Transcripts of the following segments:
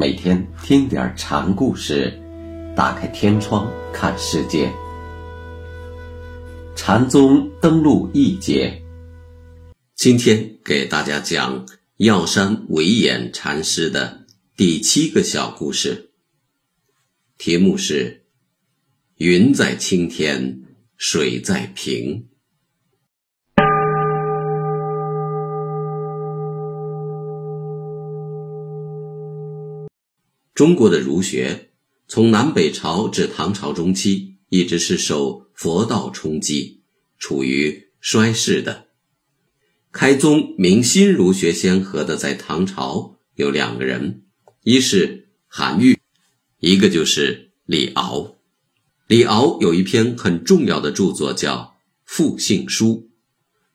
每天听点禅故事，打开天窗看世界。禅宗登陆一节，今天给大家讲药山惟演禅师的第七个小故事。题目是“云在青天，水在平”。中国的儒学，从南北朝至唐朝中期，一直是受佛道冲击，处于衰世的。开宗明新儒学先河的，在唐朝有两个人，一是韩愈，一个就是李敖。李敖有一篇很重要的著作叫《复性书》，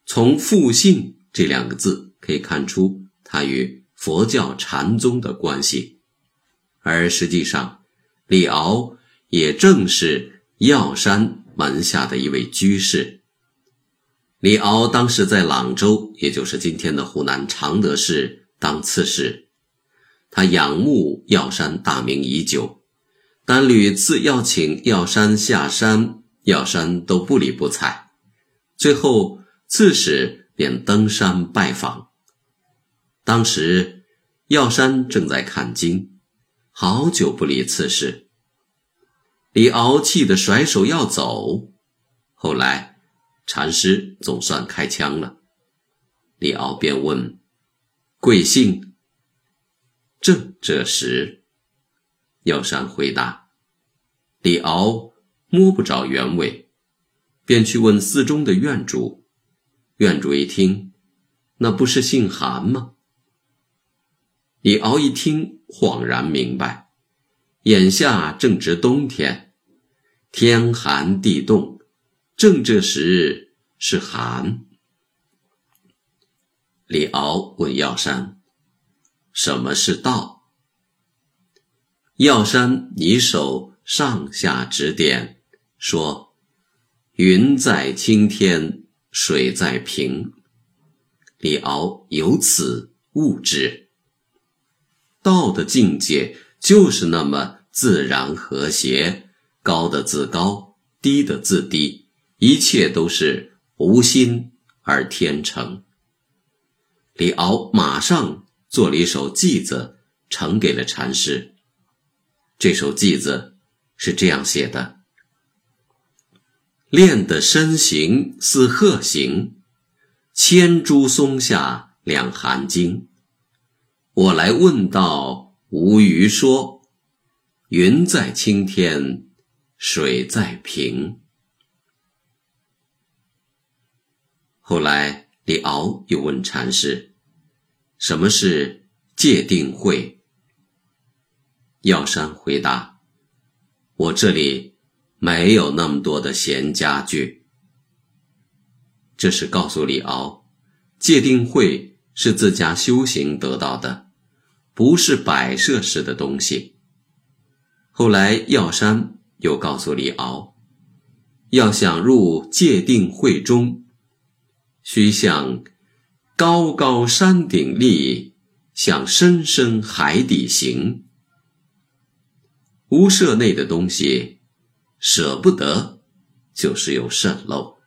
从“复性”这两个字可以看出他与佛教禅宗的关系。而实际上，李敖也正是药山门下的一位居士。李敖当时在朗州，也就是今天的湖南常德市当刺史。他仰慕药山大名已久，但屡次邀请药山下山，药山都不理不睬。最后，刺史便登山拜访。当时，药山正在看经。好久不理刺史，李敖气得甩手要走。后来，禅师总算开腔了，李敖便问：“贵姓？”正这时，药山回答：“李敖摸不着原委，便去问寺中的院主。院主一听，那不是姓韩吗？”李敖一听，恍然明白，眼下正值冬天，天寒地冻，正这时是寒。李敖问药山：“什么是道？”药山以手上下指点，说：“云在青天，水在平。”李敖由此悟之。道的境界就是那么自然和谐，高的自高，低的自低，一切都是无心而天成。李敖马上做了一首偈子，呈给了禅师。这首偈子是这样写的：“练的身形似鹤形，千株松下两寒经。”我来问道，无余说。云在青天，水在平。后来，李敖又问禅师：“什么是戒定慧？”药山回答：“我这里没有那么多的闲家具。”这是告诉李敖，戒定慧是自家修行得到的。不是摆设式的东西。后来药山又告诉李敖，要想入界定会中，须向高高山顶立，向深深海底行。屋舍内的东西舍不得，就是有渗漏。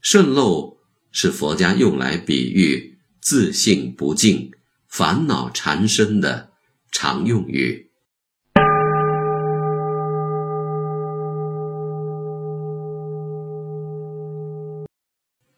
渗漏是佛家用来比喻自性不净。烦恼缠身的常用语。